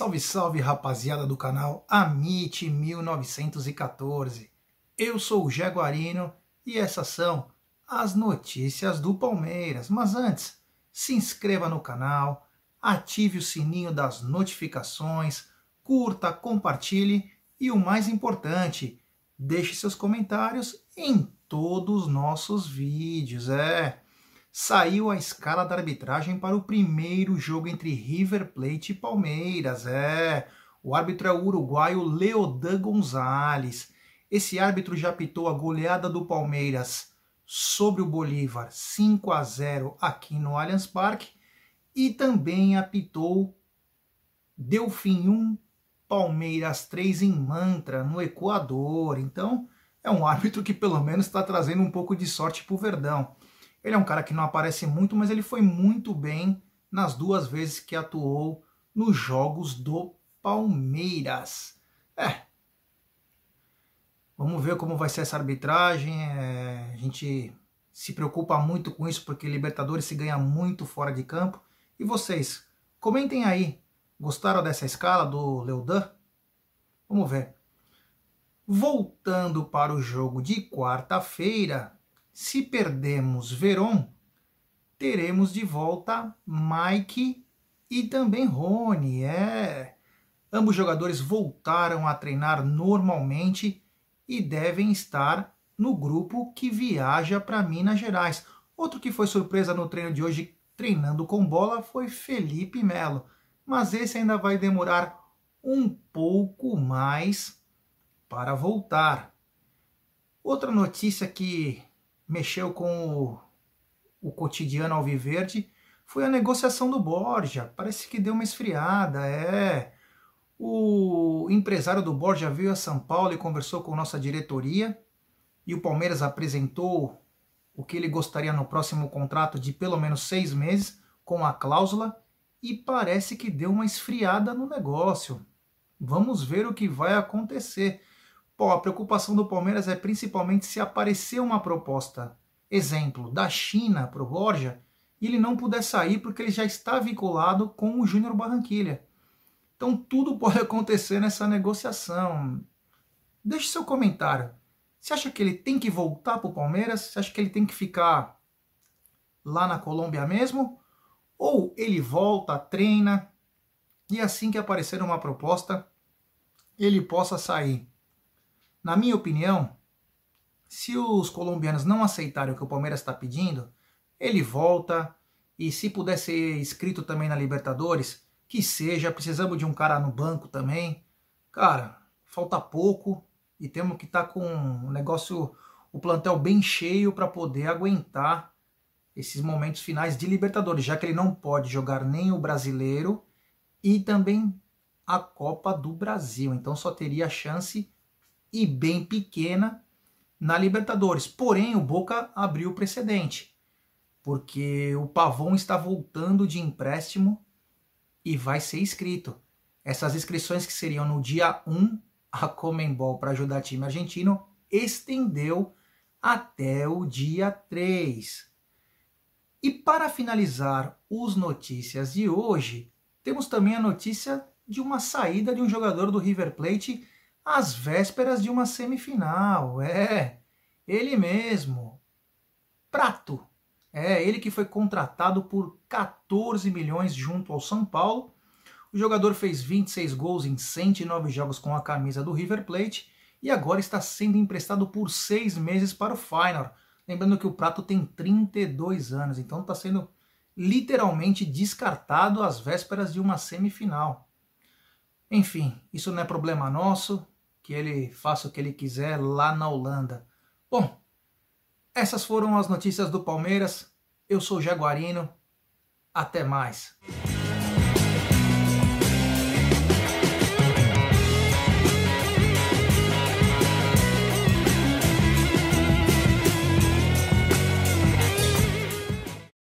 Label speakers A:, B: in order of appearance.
A: Salve, salve rapaziada do canal Amite 1914. Eu sou o Jaguarino e essas são as notícias do Palmeiras. Mas antes, se inscreva no canal, ative o sininho das notificações, curta, compartilhe e o mais importante, deixe seus comentários em todos os nossos vídeos. É, saiu a escala da arbitragem para o primeiro jogo entre River Plate e Palmeiras. É, o árbitro é o uruguaio Leodan Gonzalez. Esse árbitro já apitou a goleada do Palmeiras sobre o Bolívar 5 a 0 aqui no Allianz Parque e também apitou Delfim 1, Palmeiras 3 em Mantra, no Equador. Então, é um árbitro que pelo menos está trazendo um pouco de sorte para o Verdão. Ele é um cara que não aparece muito, mas ele foi muito bem nas duas vezes que atuou nos jogos do Palmeiras. É. Vamos ver como vai ser essa arbitragem. É, a gente se preocupa muito com isso porque Libertadores se ganha muito fora de campo. E vocês, comentem aí. Gostaram dessa escala do Leudan? Vamos ver. Voltando para o jogo de quarta-feira, se perdemos Veron, teremos de volta Mike e também Rony. É. Ambos jogadores voltaram a treinar normalmente e devem estar no grupo que viaja para Minas Gerais. Outro que foi surpresa no treino de hoje treinando com bola foi Felipe Melo, mas esse ainda vai demorar um pouco mais para voltar. Outra notícia que mexeu com o, o cotidiano alviverde foi a negociação do Borja. Parece que deu uma esfriada, é. O empresário do Borja veio a São Paulo e conversou com nossa diretoria e o Palmeiras apresentou o que ele gostaria no próximo contrato de pelo menos seis meses com a cláusula e parece que deu uma esfriada no negócio. Vamos ver o que vai acontecer. Pô, a preocupação do Palmeiras é principalmente se aparecer uma proposta, exemplo, da China para o Borja, e ele não puder sair porque ele já está vinculado com o Júnior Barranquilha. Então tudo pode acontecer nessa negociação. Deixe seu comentário. Você acha que ele tem que voltar para o Palmeiras? Você acha que ele tem que ficar lá na Colômbia mesmo? Ou ele volta, treina e assim que aparecer uma proposta, ele possa sair? Na minha opinião, se os colombianos não aceitarem o que o Palmeiras está pedindo, ele volta e se puder ser inscrito também na Libertadores, que seja, precisamos de um cara no banco também. Cara, falta pouco e temos que estar tá com o negócio, o plantel bem cheio para poder aguentar esses momentos finais de Libertadores, já que ele não pode jogar nem o Brasileiro e também a Copa do Brasil. Então só teria chance e bem pequena na Libertadores. Porém, o Boca abriu o precedente, porque o Pavon está voltando de empréstimo e vai ser inscrito. Essas inscrições que seriam no dia 1, a Comembol, para ajudar time argentino, estendeu até o dia 3. E para finalizar os notícias de hoje, temos também a notícia de uma saída de um jogador do River Plate às vésperas de uma semifinal. É, ele mesmo. Prato. É, ele que foi contratado por 14 milhões junto ao São Paulo. O jogador fez 26 gols em 109 jogos com a camisa do River Plate e agora está sendo emprestado por seis meses para o Feyenoord. Lembrando que o Prato tem 32 anos, então está sendo literalmente descartado às vésperas de uma semifinal. Enfim, isso não é problema nosso, que ele faça o que ele quiser lá na Holanda. Bom, essas foram as notícias do Palmeiras. Eu sou Jaguarino. Até mais.